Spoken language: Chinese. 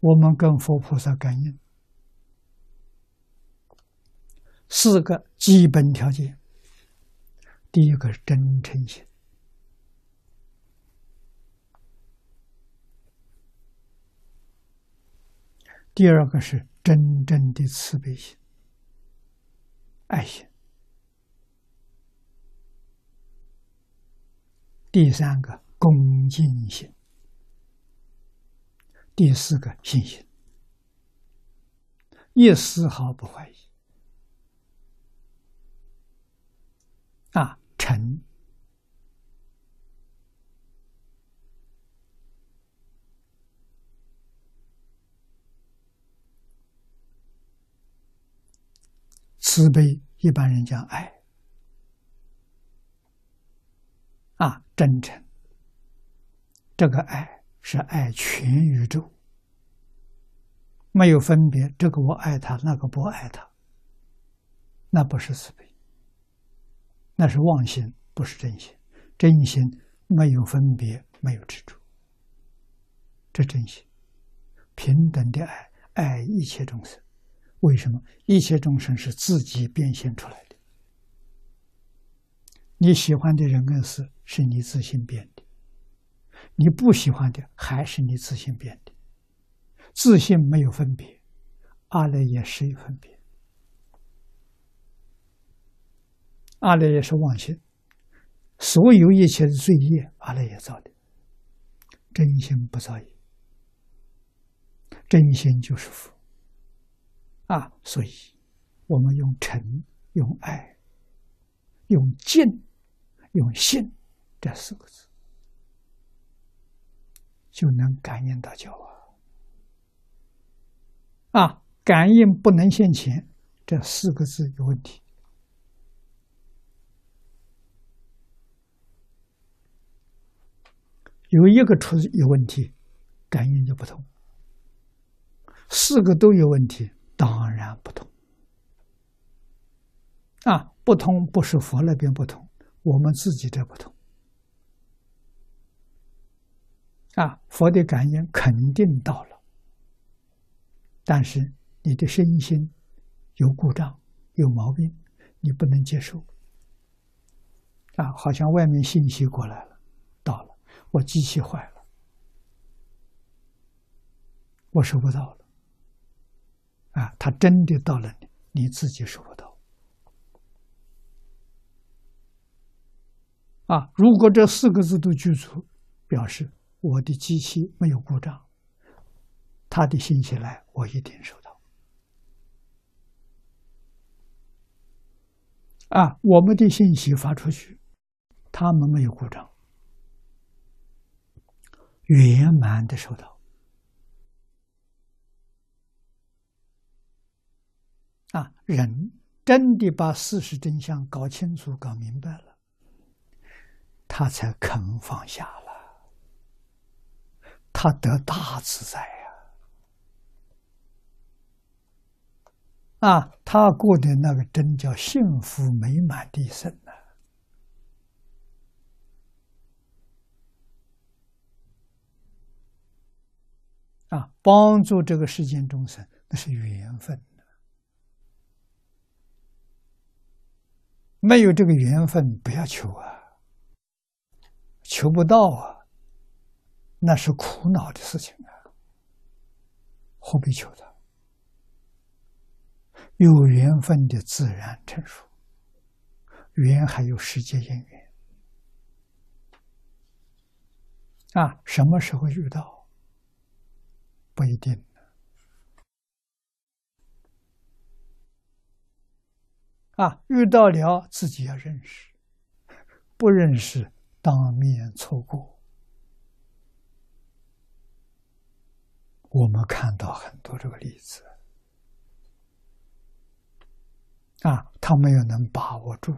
我们跟佛菩萨感应，四个基本条件：第一个是真诚心，第二个是真正的慈悲心、爱心，第三个恭敬心。第四个信心，一丝毫不怀疑啊！诚慈悲，一般人讲爱啊，真诚，这个爱。是爱全宇宙，没有分别。这个我爱他，那个不爱他，那不是慈悲，那是妄心，不是真心。真心没有分别，没有执着，这真心平等的爱，爱一切众生。为什么？一切众生是自己变现出来的。你喜欢的人跟事，是你自信变的。你不喜欢的还是你自信变的，自信没有分别，阿赖耶识有分别，阿赖耶是妄心，所有一切的罪业阿赖耶造的，真心不造业，真心就是福啊！所以，我们用诚、用爱、用敬、用信这四个字。就能感应到教啊！啊，感应不能现前，这四个字有问题。有一个出有问题，感应就不同；四个都有问题，当然不同。啊，不同不是佛那边不同，我们自己这不同。啊，佛的感应肯定到了，但是你的身心有故障、有毛病，你不能接受。啊，好像外面信息过来了，到了，我机器坏了，我收不到了。啊，他真的到了你，你自己收不到。啊，如果这四个字都具足，表示。我的机器没有故障，他的信息来，我一定收到。啊，我们的信息发出去，他们没有故障，圆满的收到。啊，人真的把事实真相搞清楚、搞明白了，他才肯放下了。他得大自在呀！啊，他过的那个真叫幸福美满的生呢！啊，帮助这个世间众生，那是缘分没有这个缘分，不要求啊，求不到啊。那是苦恼的事情啊，何必求他？有缘分的自然成熟，缘还有世界因缘啊，什么时候遇到不一定啊，遇到了自己要认识，不认识当面错过。我们看到很多这个例子，啊，他没有能把握住，